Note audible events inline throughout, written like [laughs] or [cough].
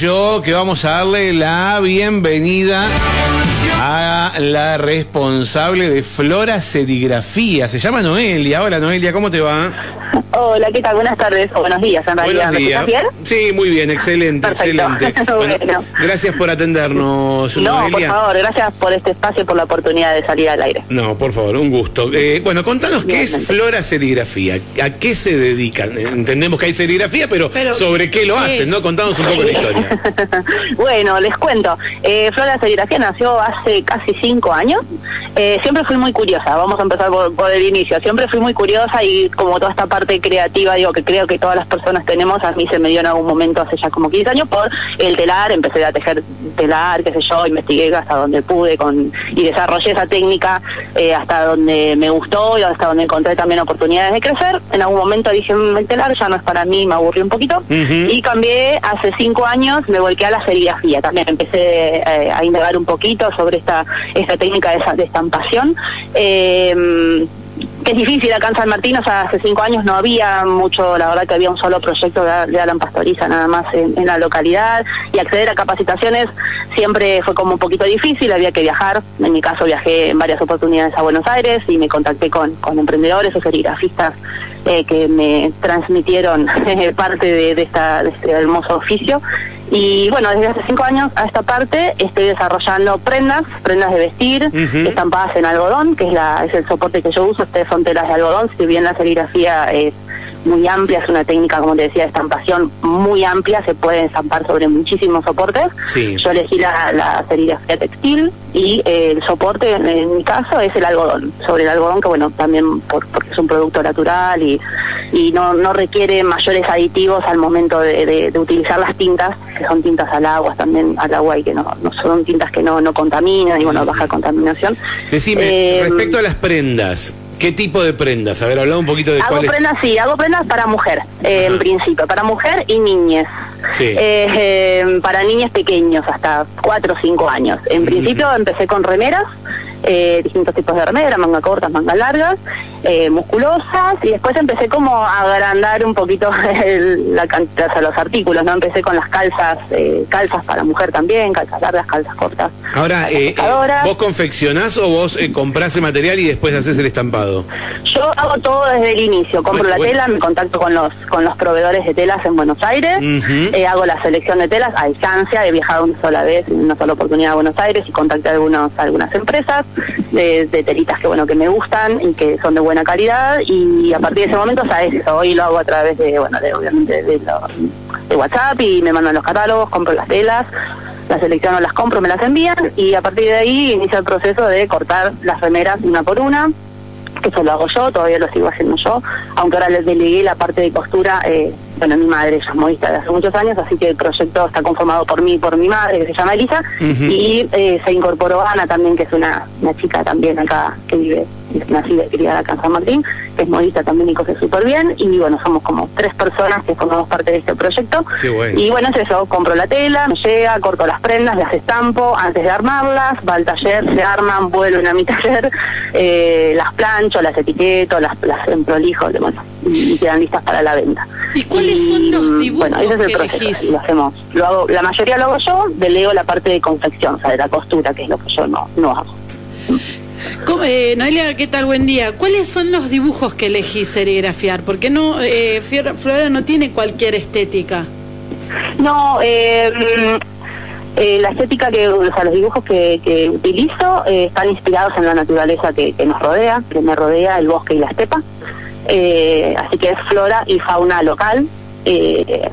yo que vamos a darle la bienvenida a la responsable de Flora Serigrafía. Se llama Noelia. Hola Noelia, ¿cómo te va? Hola, ¿qué tal? Buenas tardes o buenos días en realidad. Buenos días. bien? Sí, muy bien, excelente, Perfecto. excelente. [laughs] Bueno. Gracias por atendernos, No, por favor, gracias por este espacio y por la oportunidad de salir al aire. No, por favor, un gusto. Eh, bueno, contanos qué es. Flora Serigrafía. ¿A qué se dedican? Entendemos que hay serigrafía, pero, Pero, ¿sobre qué lo ¿qué hacen? es? ¿No? Contanos un poco la historia. [laughs] bueno, les cuento. Eh, Flora Serigrafía nació hace casi cinco años. Eh, siempre fui muy curiosa, vamos a empezar por, por el inicio. Siempre fui muy curiosa y como toda esta parte creativa, digo que creo que todas las personas tenemos, a mí se me dio en algún momento hace ya como 15 años por el telar, empecé a tejer telar, qué sé yo, investigué hasta donde pude con y desarrollé esa técnica eh, hasta donde me gustó y hasta donde encontré también oportunidades de crecer. En algún momento dije, "Mm, el telar ya no es para mí, me aburrí un poquito y cambié hace cinco años, me volqué a la serigrafía. También empecé eh, a indagar un poquito sobre esta, esta técnica de, de estampación. Eh, que es difícil acá en San Martín, hace cinco años no había mucho, la verdad que había un solo proyecto de, Alan Pastoriza nada más en, la localidad y acceder a capacitaciones siempre fue como un poquito difícil, había que viajar, en mi caso viajé en varias oportunidades a Buenos Aires y me contacté con, con emprendedores o serigrafistas eh, que me transmitieron eh, [laughs] parte de esta, de este hermoso oficio. Y bueno, desde hace cinco años a esta parte estoy desarrollando prendas, prendas de vestir, estampadas en algodón, que es, la, es el soporte que yo uso, ustedes son telas de algodón, si bien la serigrafía es muy amplia, es una técnica, como te decía, de estampación muy amplia, se puede estampar sobre muchísimos soportes. Sí. Yo elegí la, la serigrafía textil y eh, el soporte, en, en mi caso, es el algodón. Sobre el algodón, que bueno, también por- porque es un producto natural y, y no, no requiere mayores aditivos al momento de, de- de utilizar las tintas, que son tintas al agua, también al agua y que no, no son tintas que no, no contaminan y bueno, baja contaminación. Decime, Eh, respecto a las prendas, ¿qué tipo de prendas? A ver, hablamos un poquito de Hago cuáles. prendas, sí, hago prendas para mujer, eh, en principio, para mujer y niñez. Sí. Eh, eh, para niños pequeños, hasta 4 o 5 años. En principio empecé con remeras, eh, distintos tipos de remeras, manga cortas, manga largas, eh, musculosas, y después empecé como a agrandar un poquito [laughs] el- la cantidad, o sea, los artículos, ¿no? Empecé con las calzas, eh, calzas para mujer también, calzas largas, calzas cortas. Ahora, eh, eh. ¿vos confeccionás o vos eh, comprás el material y después haces el estampado? Yo hago todo desde el inicio, compro Bueno, la bueno. tela, me contacto con los con los proveedores de telas en Buenos Aires, eh, hago la selección de telas a distancia, he viajado una sola vez, una sola oportunidad a Buenos Aires y contacté a algunos, algunas empresas de, de telitas que bueno que me gustan y que son de buena calidad y a partir de ese momento sabes eso, hoy lo hago a través de bueno de obviamente de, lo- de WhatsApp y me mandan los catálogos, compro las telas las selecciono, las compro, me las envían y a partir de ahí inicia el proceso de cortar las remeras una por una que eso lo hago yo, todavía lo sigo haciendo yo, aunque ahora les delegué la parte de costura, eh, bueno, mi madre ella es modista de hace muchos años, así que el proyecto está conformado por mí y por mi madre, que se llama Elisa, y eh, se incorporó Ana también, que es una, una chica también acá, que vive, nacida y criada acá en San Martín, que es modista también y cose súper bien, y bueno, somos como tres personas que formamos parte de este proyecto, Qué bueno. y bueno, es eso, compro la tela, me llega, corto las prendas, las estampo antes de armarlas, va al taller, se arman, vuelven a mi [laughs] taller, eh, las plancho, las etiqueto, las, las emprolijo, de- bueno, y quedan listas para la venta. ¿Y cuáles son los dibujos Bueno, ese es el que proceso, elegís? y lo hacemos. Lo hago, la mayoría lo hago yo, delego la parte de confección, o sea, de la costura, que es lo que yo no, no hago. ¿Cómo- eh, Noelia, ¿qué tal? Buen día. ¿Cuáles son los dibujos que elegís serigrafiar? Porque no, eh, Flora no tiene cualquier estética. No, mm, eh, la estética que, o sea, los dibujos que, que utilizo eh, están inspirados en la naturaleza que, que nos rodea, que me rodea el bosque y la estepa. Eh, así que es flora y fauna local. eh,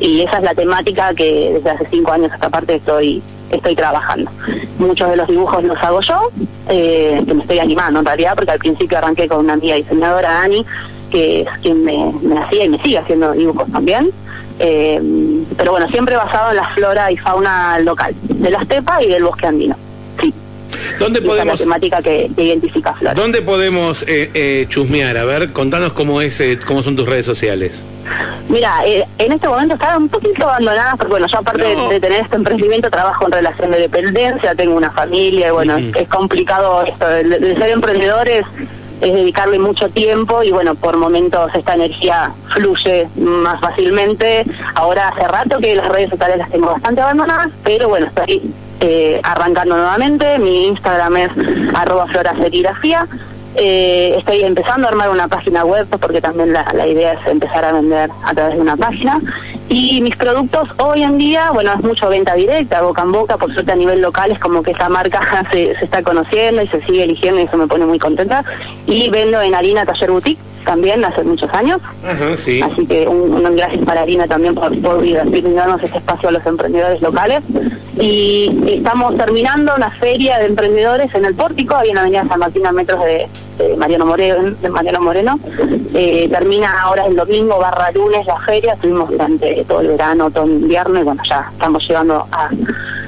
y esa es la temática que desde hace cinco años a esta parte estoy estoy trabajando. Muchos de los dibujos los hago yo, eh, que me estoy animando en realidad, porque al principio arranqué con una amiga diseñadora, Dani, que es quien me, me hacía y me sigue haciendo dibujos también. Eh, pero bueno, siempre basado en la flora y fauna local, de la estepa y del bosque andino. ¿Dónde la podemos, que, que identifica dónde podemos eh, eh, chusmear? A ver, contanos cómo es, eh, cómo son tus redes sociales. Mira, eh, en este momento están un poquito abandonadas porque bueno, yo aparte No. de, de tener este emprendimiento trabajo en relación de dependencia, tengo una familia y bueno, es complicado esto, de, de ser emprendedores es dedicarle mucho tiempo y bueno, por momentos esta energía fluye más fácilmente. Ahora hace rato que las redes sociales las tengo bastante abandonadas, pero bueno, estoy eh, arrancando nuevamente. Mi Instagram es arroba floraserigrafía. Eh, estoy empezando a armar una página web porque también la, la idea es empezar a vender a través de una página. Y mis productos hoy en día, bueno, es mucho venta directa, boca en boca, por suerte a nivel local es como que esta marca [laughs] se, se está conociendo y se sigue eligiendo y eso me pone muy contenta. Y vendo en Harina Taller Boutique también hace muchos años. Ajá, sí. Así que un, un gracias para Harina también por, por brindarnos este espacio a los emprendedores locales. Y estamos terminando una feria de emprendedores en el Pórtico, ahí en la Avenida San Martín a metros de, de Mariano Moreno. De Mariano Moreno. Eh, termina ahora el domingo barra lunes la feria, estuvimos durante todo el verano, todo el invierno y bueno, ya estamos llegando a,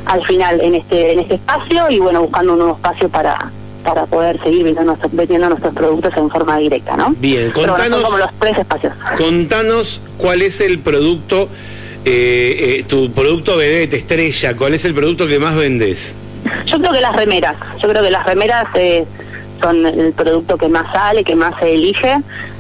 al final en este, en este espacio y bueno, buscando un nuevo espacio para para poder seguir vendiendo nuestros, vendiendo nuestros productos en forma directa, ¿no? Bien, Pero bueno, contanos, son como los tres espacios. contanos cuál es el producto, eh, eh, tu producto vedette, estrella, cuál es el producto que más vendes. Yo creo que las remeras, yo creo que las remeras eh, son el producto que más sale, que más se elige.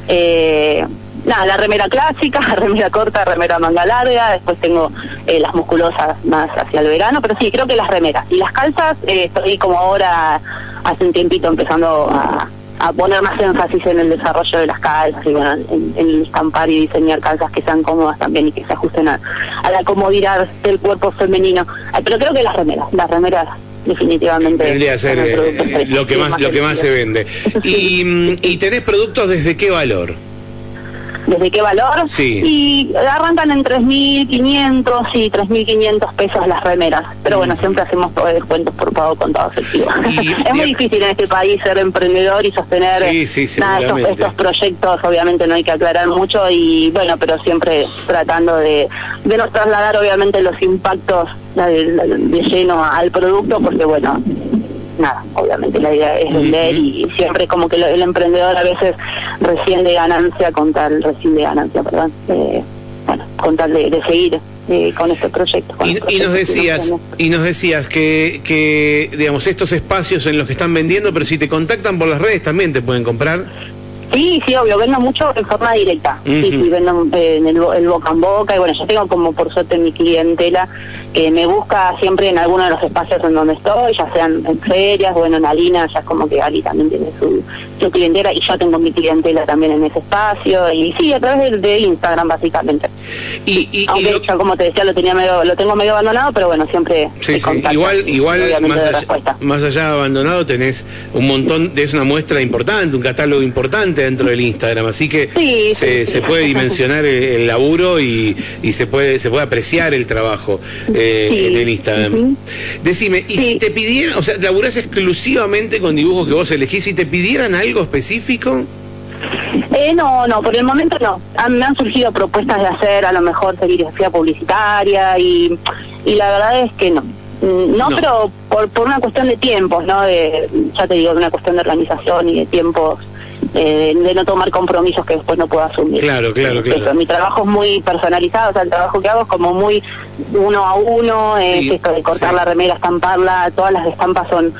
Eh, nada, la remera clásica, [laughs] remera corta, remera manga larga, después tengo eh, las musculosas más hacia el verano, pero sí, creo que las remeras. Y las calzas, eh, estoy como ahora, hace un tiempito empezando a, a poner más énfasis en el desarrollo de las calzas y bueno, en, en estampar y diseñar calzas que sean cómodas también y que se ajusten a, a la comodidad del cuerpo femenino. Pero creo que las remeras, las remeras definitivamente Vendría a ser eh, lo que sí, más lo que más se vende. Y, mm, y tenés productos desde qué valor? ¿Desde qué valor? Sí. Y arrancan en 3.500 y 3.500 pesos las remeras. Pero bueno, siempre hacemos descuentos por pago contado efectivo. Y- [laughs] es muy difícil en este país ser emprendedor y sostener Sí, sí, nada, estos, proyectos. Obviamente no hay que aclarar mucho y bueno, pero siempre tratando de, de no trasladar obviamente los impactos de lleno al producto porque bueno, nada, obviamente la idea es vender y siempre como que lo- el emprendedor a veces recién de ganancia con tal, recién de ganancia, perdón, eh, bueno, con tal de, de seguir eh, con este proyecto. con Y, el y proyecto nos decías, y nos decías que, que, digamos, estos espacios en los que están vendiendo, pero si te contactan por las redes también te pueden comprar. Sí, sí, obvio, vendo mucho en forma directa. Sí, Ujú. sí, vendo eh, en el, el boca en boca. Y bueno, yo tengo como por suerte mi clientela que me busca siempre en alguno de los espacios en donde estoy, ya sean en ferias, bueno, en Alina, ya es como que Ali también tiene su, su clientela y yo tengo mi clientela también en ese espacio. Y sí, a través de, de Instagram, básicamente. Y, y, Aunque yo, como te decía, lo tenía medio, lo tengo medio abandonado, pero bueno, siempre Sí, Igual, igual más, allá, más allá de abandonado tenés un montón, es una muestra importante, un catálogo importante dentro del Instagram, así que Sí, se, se puede dimensionar el, el laburo y, y se puede se puede apreciar el trabajo eh, Sí, en el Instagram. Decime, y Sí. si te pidieran, o sea, laburás exclusivamente con dibujos que vos elegís, si te pidieran algo específico, Eh, no, no, por el momento no. Han- me han surgido propuestas de hacer a lo mejor serigrafía publicitaria y, y la verdad es que no. Mm, No, No. pero por, por una cuestión de tiempos, ¿no? De, ya te digo, de una cuestión de organización y de tiempos, eh, de no tomar compromisos que después no puedo asumir. Claro, claro, claro. Eso, mi trabajo es muy personalizado, o sea, el trabajo que hago es como muy uno a uno, es Sí, esto de cortar sí. la remera, estamparla, todas las estampas son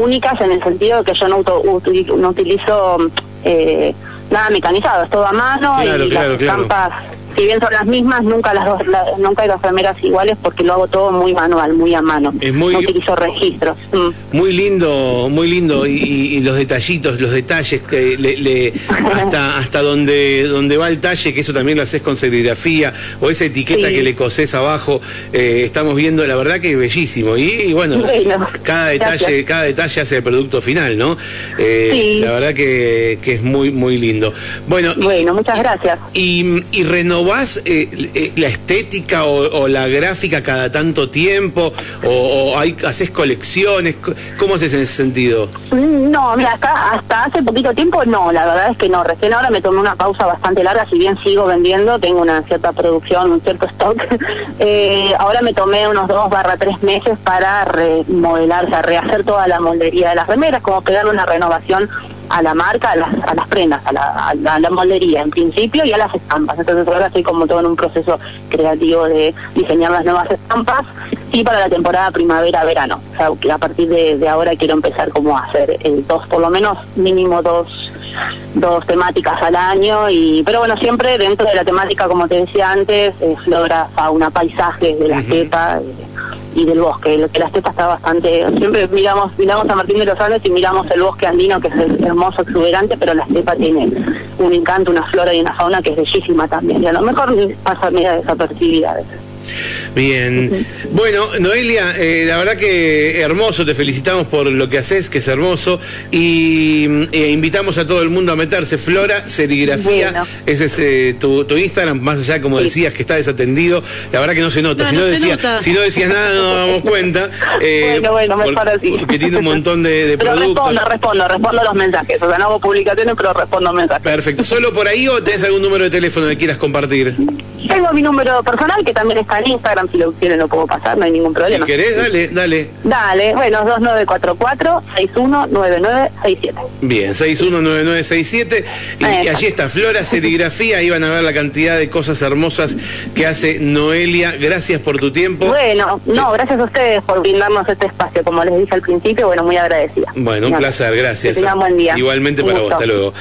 únicas en el sentido de que yo no, auto- utili- no utilizo eh, nada mecanizado, es todo a mano Claro, y claro, las claro. estampas, si bien son las mismas, nunca las dos, la- nunca hay dos remeras iguales porque lo hago todo muy manual, muy a mano. Es muy- No utilizo registros. Mm. Muy lindo, muy lindo y, los detallitos, los detalles que le, le- [laughs] hasta hasta donde donde va el talle, que eso también lo haces con serigrafía o esa etiqueta Sí. que le cosés abajo, eh, estamos viendo, la verdad que es bellísimo y, y bueno, Bueno, cada detalle gracias. cada detalle hace el producto final, ¿no? Eh, Sí. La verdad que, que es muy muy lindo. Bueno, y- Bueno, muchas gracias. y, y eh, eh, la estética o, la gráfica cada tanto tiempo o, hay, haces colecciones Co- ¿cómo haces en ese sentido? Mm, No, mira, hasta, hasta hace poquito tiempo no, la verdad es que no. Recién ahora me tomé una pausa bastante larga, si bien sigo vendiendo, tengo una cierta producción, un cierto stock. [laughs] eh, ahora me tomé unos dos barra tres meses para remodelar, o sea, rehacer toda la moldería de las remeras, como pegarle una renovación a la marca, a las, a las prendas, a la, a la- moldería en principio y a las estampas. Entonces ahora estoy como todo en un proceso creativo de diseñar las nuevas estampas y para la temporada primavera-verano. O sea, que a partir de, de ahora quiero empezar como a hacer eh, dos, por lo menos mínimo dos dos temáticas al año, y pero bueno, siempre dentro de la temática, como te decía antes, eh, flora, fauna, paisajes de la cepa y del bosque. Que la estepa está bastante, siempre miramos, miramos a Martín de los Andes y miramos el bosque andino, que es hermoso, exuberante, pero la estepa tiene un encanto, una flora y una fauna que es bellísima también. Y a lo mejor pasa media desapercibida a veces. Bien. Bueno, Noelia, eh, la verdad que hermoso, te felicitamos por lo que haces, que es hermoso, y eh, invitamos a todo el mundo a meterse. Flora, serigrafía, ese es eh, tu, Instagram, más allá, como decías, que está desatendido, la verdad que no se nota. si, no, decías nada, no nos damos cuenta. [laughs] bueno, bueno, mejor así. Porque tiene un montón de, pero productos. Respondo, respondo, respondo los mensajes. O sea, no hago publicaciones, pero respondo mensajes. Perfecto. ¿Solo por ahí o tenés algún número de teléfono que quieras compartir? Tengo mi número personal, que también está en Instagram, si lo quieren lo puedo pasar, no hay ningún problema. Si querés, dale, dale. Dale, bueno, 2944-619967. Bien, 619967. Y, y allí está, Flora Serigrafía, ahí van a ver la cantidad de cosas hermosas que hace Noelia. Gracias por tu tiempo. Bueno, no, gracias a ustedes por brindarnos este espacio, como les dije al principio, bueno, muy agradecida. Bueno, un placer, gracias. Que tengan buen día. Igualmente para vos, hasta luego.